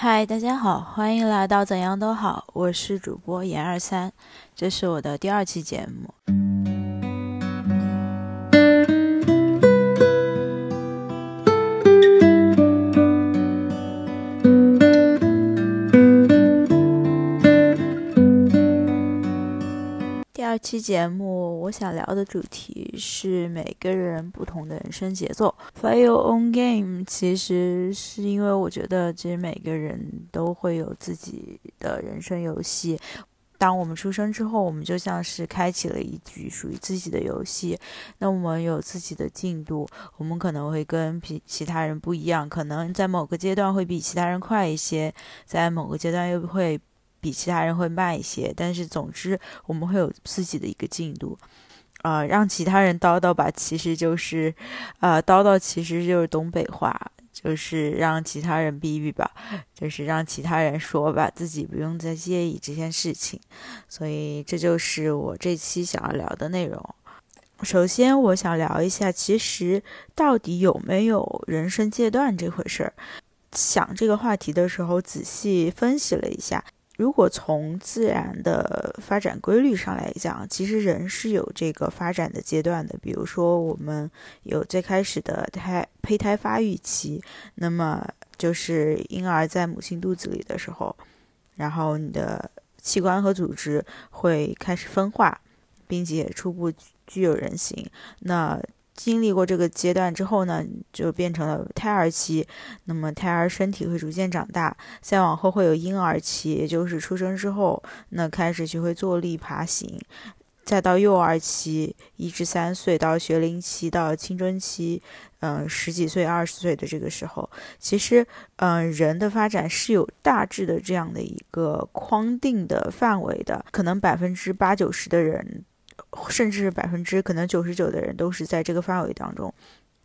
嗨，大家好，欢迎来到怎样都好，我是主播严二三，这是我的第二期节目。期节目我想聊的主题是每个人不同的人生节奏。Play your own game，其实是因为我觉得，其实每个人都会有自己的人生游戏。当我们出生之后，我们就像是开启了一局属于自己的游戏。那我们有自己的进度，我们可能会跟比其他人不一样，可能在某个阶段会比其他人快一些，在某个阶段又会。比其他人会慢一些，但是总之我们会有自己的一个进度，啊，让其他人叨叨吧，其实就是，啊，叨叨其实就是东北话，就是让其他人逼逼吧，就是让其他人说吧，自己不用再介意这件事情，所以这就是我这期想要聊的内容。首先，我想聊一下，其实到底有没有人生阶段这回事儿？想这个话题的时候，仔细分析了一下。如果从自然的发展规律上来讲，其实人是有这个发展的阶段的。比如说，我们有最开始的胎胚胎发育期，那么就是婴儿在母亲肚子里的时候，然后你的器官和组织会开始分化，并且初步具有人形。那经历过这个阶段之后呢，就变成了胎儿期。那么胎儿身体会逐渐长大，再往后会有婴儿期，也就是出生之后，那开始学会坐立爬行。再到幼儿期，一至三岁，到学龄期，到青春期，嗯，十几岁、二十岁的这个时候，其实，嗯，人的发展是有大致的这样的一个框定的范围的，可能百分之八九十的人。甚至百分之可能九十九的人都是在这个范围当中，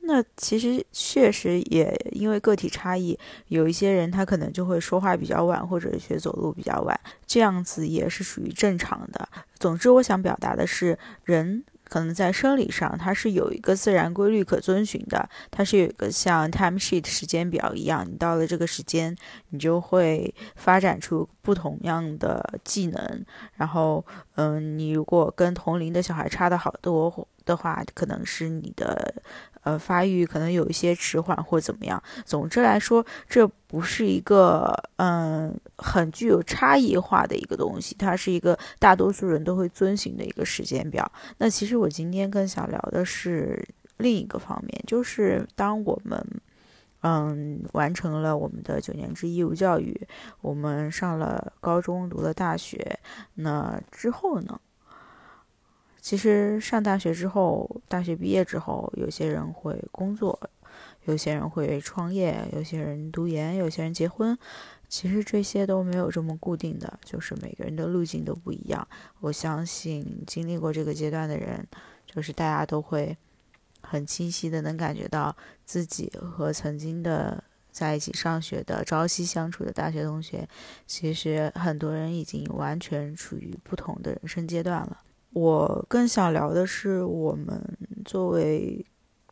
那其实确实也因为个体差异，有一些人他可能就会说话比较晚，或者学走路比较晚，这样子也是属于正常的。总之，我想表达的是人。可能在生理上，它是有一个自然规律可遵循的，它是有一个像 time sheet 时间表一样，你到了这个时间，你就会发展出不同样的技能。然后，嗯，你如果跟同龄的小孩差的好多的话，可能是你的。呃，发育可能有一些迟缓或怎么样。总之来说，这不是一个嗯很具有差异化的一个东西，它是一个大多数人都会遵循的一个时间表。那其实我今天更想聊的是另一个方面，就是当我们嗯完成了我们的九年制义务教育，我们上了高中，读了大学，那之后呢？其实上大学之后，大学毕业之后，有些人会工作，有些人会创业，有些人读研，有些人结婚。其实这些都没有这么固定的，就是每个人的路径都不一样。我相信经历过这个阶段的人，就是大家都会很清晰的能感觉到自己和曾经的在一起上学的朝夕相处的大学同学，其实很多人已经完全处于不同的人生阶段了。我更想聊的是，我们作为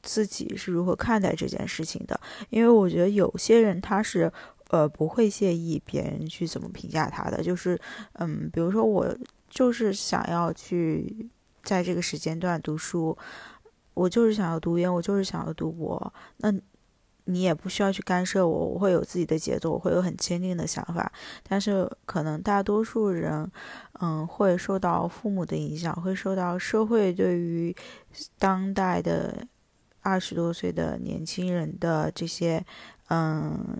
自己是如何看待这件事情的。因为我觉得有些人他是，呃，不会介意别人去怎么评价他的。就是，嗯，比如说我就是想要去在这个时间段读书，我就是想要读研，我就是想要读博。那你也不需要去干涉我，我会有自己的节奏，我会有很坚定的想法。但是可能大多数人，嗯，会受到父母的影响，会受到社会对于当代的二十多岁的年轻人的这些，嗯。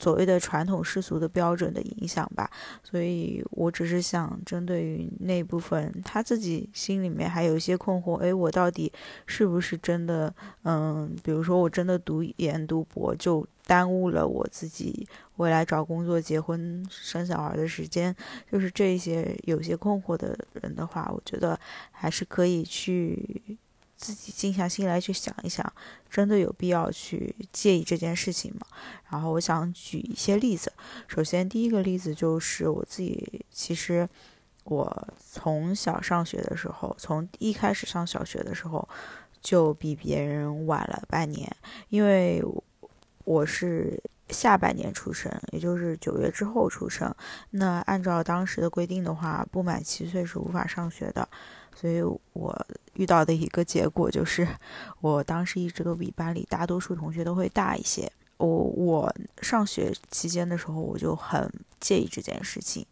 所谓的传统世俗的标准的影响吧，所以我只是想针对于那部分他自己心里面还有一些困惑，诶，我到底是不是真的，嗯，比如说我真的读研读博就耽误了我自己未来找工作、结婚、生小孩的时间，就是这些有些困惑的人的话，我觉得还是可以去。自己静下心来去想一想，真的有必要去介意这件事情吗？然后我想举一些例子。首先，第一个例子就是我自己，其实我从小上学的时候，从一开始上小学的时候，就比别人晚了半年，因为我是下半年出生，也就是九月之后出生。那按照当时的规定的话，不满七岁是无法上学的。所以我遇到的一个结果就是，我当时一直都比班里大多数同学都会大一些。我我上学期间的时候，我就很介意这件事情。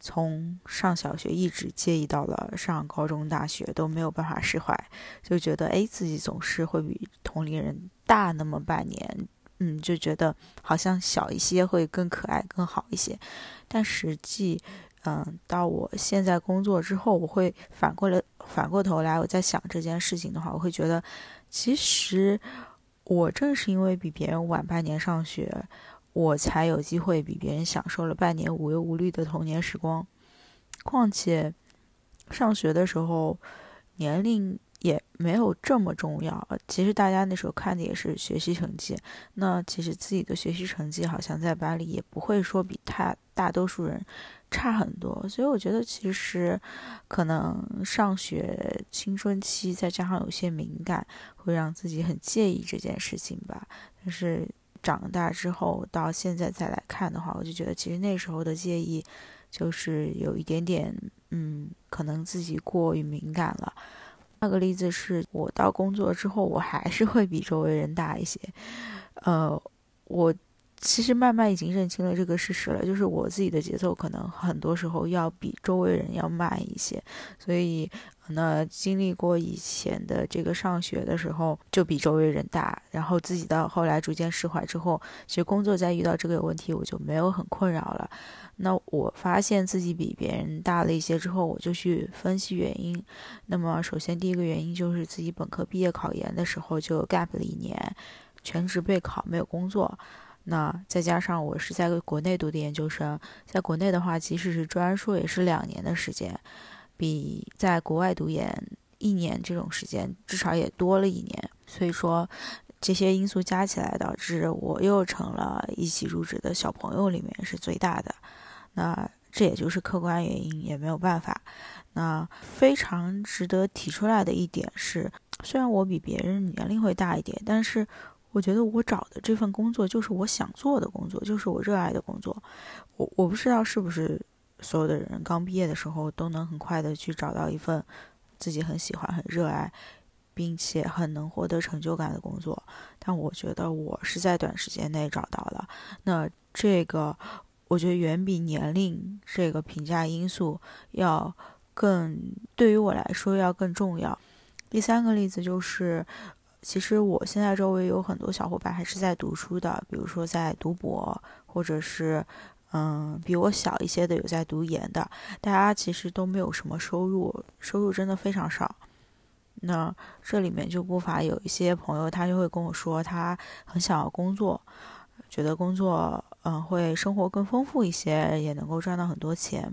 从上小学一直介意到了上高中、大学都没有办法释怀，就觉得哎，自己总是会比同龄人大那么半年，嗯，就觉得好像小一些会更可爱、更好一些。但实际，嗯，到我现在工作之后，我会反过来反过头来，我在想这件事情的话，我会觉得，其实我正是因为比别人晚半年上学。我才有机会比别人享受了半年无忧无虑的童年时光。况且，上学的时候，年龄也没有这么重要。其实大家那时候看的也是学习成绩。那其实自己的学习成绩好像在班里也不会说比他大多数人差很多。所以我觉得，其实可能上学青春期再加上有些敏感，会让自己很介意这件事情吧。但是。长大之后到现在再来看的话，我就觉得其实那时候的介意，就是有一点点，嗯，可能自己过于敏感了。那个例子是我到工作之后，我还是会比周围人大一些。呃，我其实慢慢已经认清了这个事实了，就是我自己的节奏可能很多时候要比周围人要慢一些，所以。那经历过以前的这个上学的时候，就比周围人大，然后自己到后来逐渐释怀之后，其实工作在遇到这个问题，我就没有很困扰了。那我发现自己比别人大了一些之后，我就去分析原因。那么首先第一个原因就是自己本科毕业考研的时候就 gap 了一年，全职备考没有工作。那再加上我是在国内读的研究生，在国内的话，即使是专硕也是两年的时间。比在国外读研一年这种时间至少也多了一年，所以说这些因素加起来导致我又成了一起入职的小朋友里面是最大的。那这也就是客观原因，也没有办法。那非常值得提出来的一点是，虽然我比别人年龄会大一点，但是我觉得我找的这份工作就是我想做的工作，就是我热爱的工作。我我不知道是不是。所有的人刚毕业的时候都能很快的去找到一份自己很喜欢、很热爱，并且很能获得成就感的工作。但我觉得我是在短时间内找到了。那这个我觉得远比年龄这个评价因素要更对于我来说要更重要。第三个例子就是，其实我现在周围有很多小伙伴还是在读书的，比如说在读博，或者是。嗯，比我小一些的有在读研的，大家其实都没有什么收入，收入真的非常少。那这里面就不乏有一些朋友，他就会跟我说，他很想要工作，觉得工作嗯会生活更丰富一些，也能够赚到很多钱。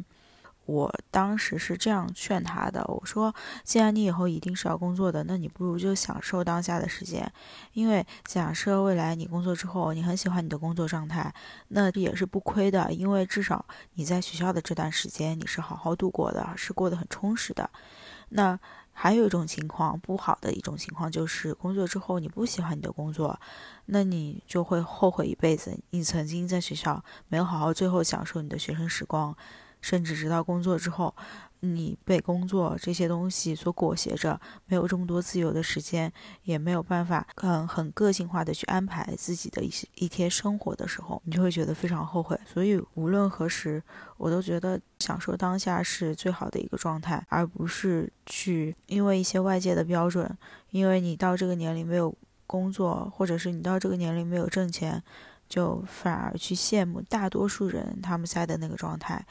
我当时是这样劝他的，我说：“既然你以后一定是要工作的，那你不如就享受当下的时间，因为假设未来你工作之后，你很喜欢你的工作状态，那也是不亏的，因为至少你在学校的这段时间你是好好度过的，是过得很充实的。那还有一种情况，不好的一种情况就是工作之后你不喜欢你的工作，那你就会后悔一辈子，你曾经在学校没有好好最后享受你的学生时光。”甚至直到工作之后，你被工作这些东西所裹挟着，没有这么多自由的时间，也没有办法嗯很个性化的去安排自己的一些一天生活的时候，你就会觉得非常后悔。所以无论何时，我都觉得享受当下是最好的一个状态，而不是去因为一些外界的标准，因为你到这个年龄没有工作，或者是你到这个年龄没有挣钱，就反而去羡慕大多数人他们在的那个状态。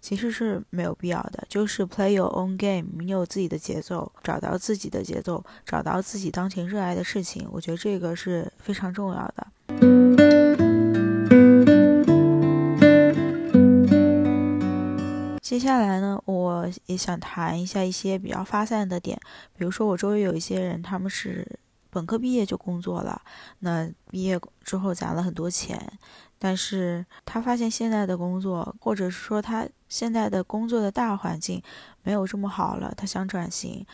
其实是没有必要的，就是 play your own game，你有自己的节奏，找到自己的节奏，找到自己当前热爱的事情，我觉得这个是非常重要的。接下来呢，我也想谈一下一些比较发散的点，比如说我周围有一些人，他们是本科毕业就工作了，那毕业之后攒了很多钱。但是他发现现在的工作，或者是说他现在的工作的大环境没有这么好了，他想转型，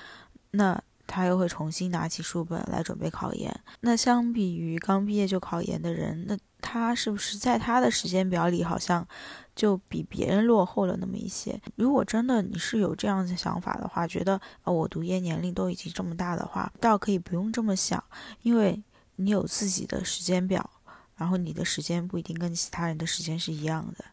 那。他又会重新拿起书本来准备考研。那相比于刚毕业就考研的人，那他是不是在他的时间表里好像就比别人落后了那么一些？如果真的你是有这样的想法的话，觉得啊我读研年龄都已经这么大的话，倒可以不用这么想，因为你有自己的时间表。然后你的时间不一定跟其他人的时间是一样的。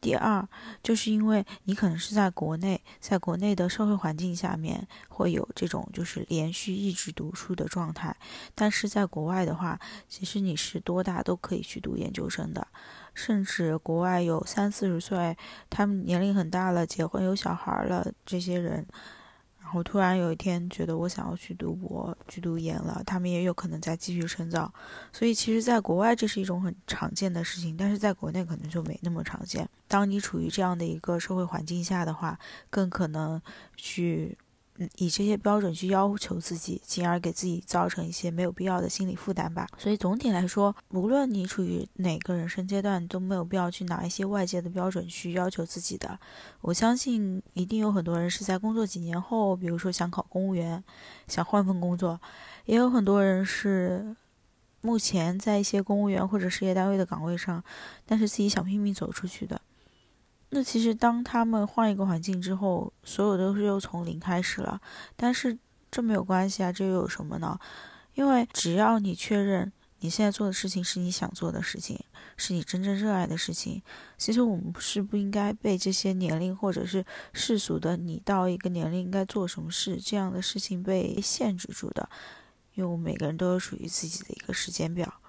第二，就是因为你可能是在国内，在国内的社会环境下面会有这种就是连续一直读书的状态，但是在国外的话，其实你是多大都可以去读研究生的，甚至国外有三四十岁，他们年龄很大了，结婚有小孩了，这些人。然后突然有一天觉得我想要去读博、去读研了，他们也有可能再继续深造。所以其实，在国外这是一种很常见的事情，但是在国内可能就没那么常见。当你处于这样的一个社会环境下的话，更可能去。嗯，以这些标准去要求自己，进而给自己造成一些没有必要的心理负担吧。所以总体来说，无论你处于哪个人生阶段，都没有必要去拿一些外界的标准去要求自己的。我相信一定有很多人是在工作几年后，比如说想考公务员，想换份工作；也有很多人是目前在一些公务员或者事业单位的岗位上，但是自己想拼命走出去的。那其实，当他们换一个环境之后，所有都是又从零开始了。但是这没有关系啊，这又有什么呢？因为只要你确认你现在做的事情是你想做的事情，是你真正热爱的事情，其实我们是不应该被这些年龄或者是世俗的你到一个年龄应该做什么事这样的事情被限制住的。因为我们每个人都有属于自己的一个时间表，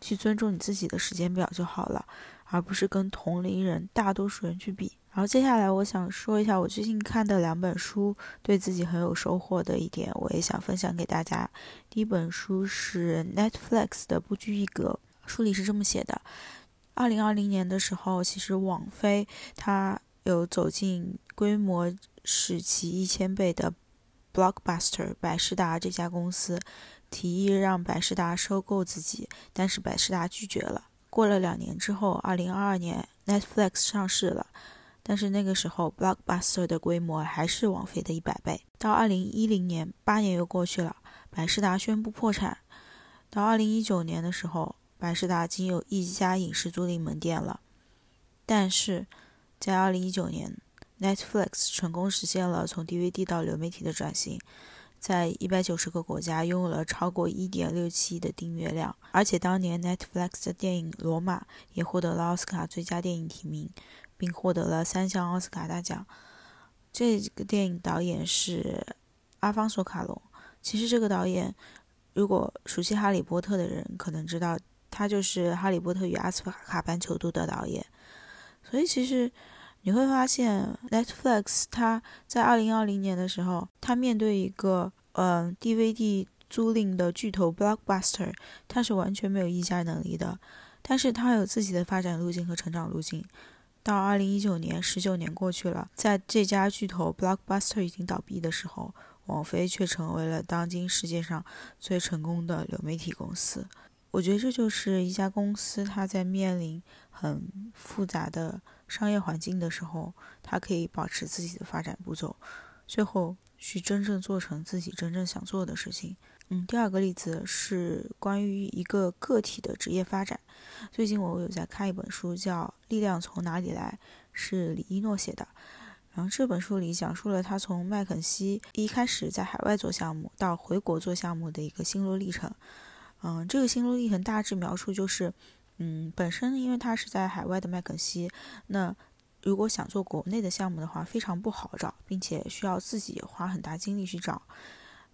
去尊重你自己的时间表就好了。而不是跟同龄人、大多数人去比。然后接下来，我想说一下我最近看的两本书，对自己很有收获的一点，我也想分享给大家。第一本书是 Netflix 的《不拘一格》，书里是这么写的：二零二零年的时候，其实网飞它有走进规模使其一千倍的 Blockbuster 百事达这家公司，提议让百事达收购自己，但是百事达拒绝了。过了两年之后，二零二二年，Netflix 上市了，但是那个时候，Blockbuster 的规模还是网飞的一百倍。到二零一零年，八年又过去了，百事达宣布破产。到二零一九年的时候，百事达仅有一家影视租赁门店了。但是在二零一九年，Netflix 成功实现了从 DVD 到流媒体的转型。在一百九十个国家拥有了超过一点六七亿的订阅量，而且当年 Netflix 的电影《罗马》也获得了奥斯卡最佳电影提名，并获得了三项奥斯卡大奖。这个电影导演是阿方索·卡隆。其实这个导演，如果熟悉《哈利波特》的人可能知道，他就是《哈利波特与阿斯卡班囚徒》的导演。所以其实。你会发现，Netflix 它在二零二零年的时候，它面对一个嗯 DVD 租赁的巨头 Blockbuster，它是完全没有议价能力的。但是它有自己的发展路径和成长路径。到二零一九年，十九年过去了，在这家巨头 Blockbuster 已经倒闭的时候，网飞却成为了当今世界上最成功的流媒体公司。我觉得这就是一家公司，它在面临很复杂的商业环境的时候，他可以保持自己的发展步骤，最后去真正做成自己真正想做的事情。嗯，第二个例子是关于一个个体的职业发展。最近我有在看一本书，叫《力量从哪里来》，是李一诺写的。然后这本书里讲述了他从麦肯锡一开始在海外做项目，到回国做项目的一个心路历程。嗯，这个心路历程大致描述就是，嗯，本身因为他是在海外的麦肯锡，那如果想做国内的项目的话，非常不好找，并且需要自己花很大精力去找。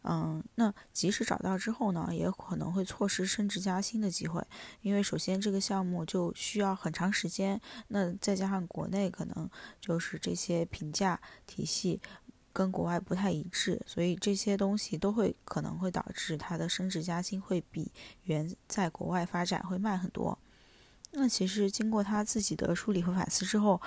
嗯，那即使找到之后呢，也可能会错失升职加薪的机会，因为首先这个项目就需要很长时间，那再加上国内可能就是这些评价体系。跟国外不太一致，所以这些东西都会可能会导致他的升职加薪会比原在国外发展会慢很多。那其实经过他自己的梳理和反思之后，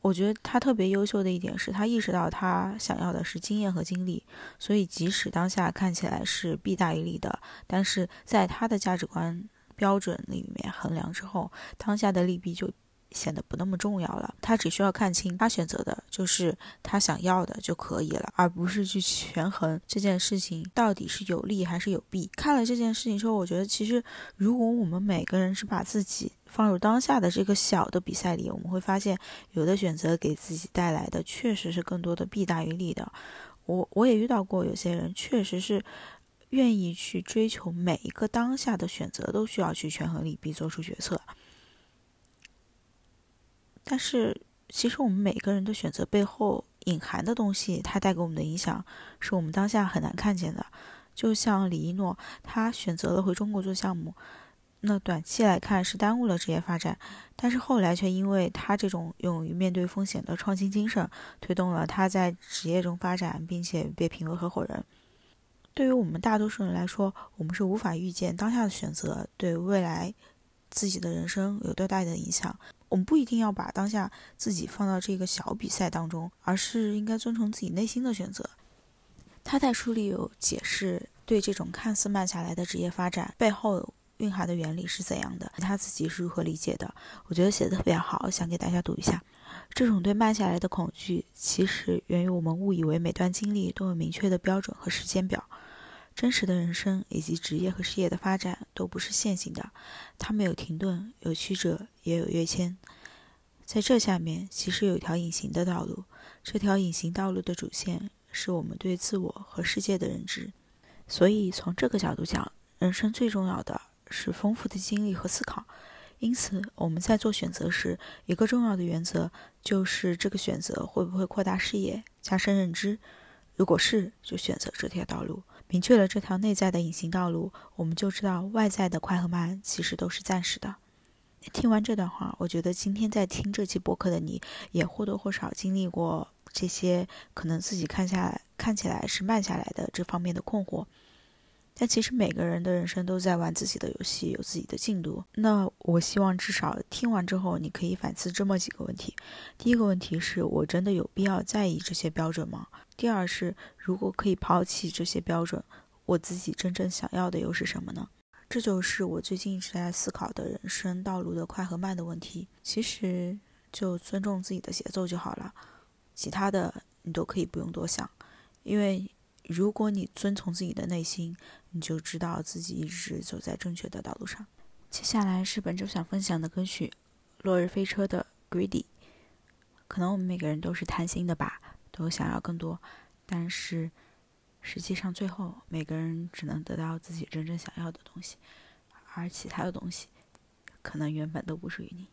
我觉得他特别优秀的一点是他意识到他想要的是经验和经历，所以即使当下看起来是弊大于利的，但是在他的价值观标准里面衡量之后，当下的利弊就显得不那么重要了。他只需要看清，他选择的就是他想要的就可以了，而不是去权衡这件事情到底是有利还是有弊。看了这件事情之后，我觉得其实如果我们每个人是把自己放入当下的这个小的比赛里，我们会发现有的选择给自己带来的确实是更多的弊大于利的。我我也遇到过有些人确实是。愿意去追求每一个当下的选择，都需要去权衡利弊，做出决策。但是，其实我们每个人的选择背后隐含的东西，它带给我们的影响，是我们当下很难看见的。就像李一诺，他选择了回中国做项目，那短期来看是耽误了职业发展，但是后来却因为他这种勇于面对风险的创新精神，推动了他在职业中发展，并且被评为合伙人。对于我们大多数人来说，我们是无法预见当下的选择对未来自己的人生有多大的影响。我们不一定要把当下自己放到这个小比赛当中，而是应该遵从自己内心的选择。他在书里有解释，对这种看似慢下来的职业发展背后蕴含的原理是怎样的，他自己是如何理解的。我觉得写的特别好，想给大家读一下。这种对慢下来的恐惧，其实源于我们误以为每段经历都有明确的标准和时间表。真实的人生以及职业和事业的发展都不是线性的，它们有停顿，有曲折，也有跃迁。在这下面，其实有一条隐形的道路。这条隐形道路的主线是我们对自我和世界的认知。所以，从这个角度讲，人生最重要的是丰富的经历和思考。因此，我们在做选择时，一个重要的原则就是这个选择会不会扩大视野、加深认知。如果是，就选择这条道路。明确了这条内在的隐形道路，我们就知道外在的快和慢其实都是暂时的。听完这段话，我觉得今天在听这期播客的你，也或多或少经历过这些可能自己看下来看起来是慢下来的这方面的困惑。但其实每个人的人生都在玩自己的游戏，有自己的进度。那我希望至少听完之后，你可以反思这么几个问题：第一个问题是我真的有必要在意这些标准吗？第二是如果可以抛弃这些标准，我自己真正想要的又是什么呢？这就是我最近一直在思考的人生道路的快和慢的问题。其实就尊重自己的节奏就好了，其他的你都可以不用多想，因为。如果你遵从自己的内心，你就知道自己一直走在正确的道路上。接下来是本周想分享的歌曲《落日飞车》的《Greedy》。可能我们每个人都是贪心的吧，都想要更多，但是实际上最后每个人只能得到自己真正想要的东西，而其他的东西可能原本都不属于你。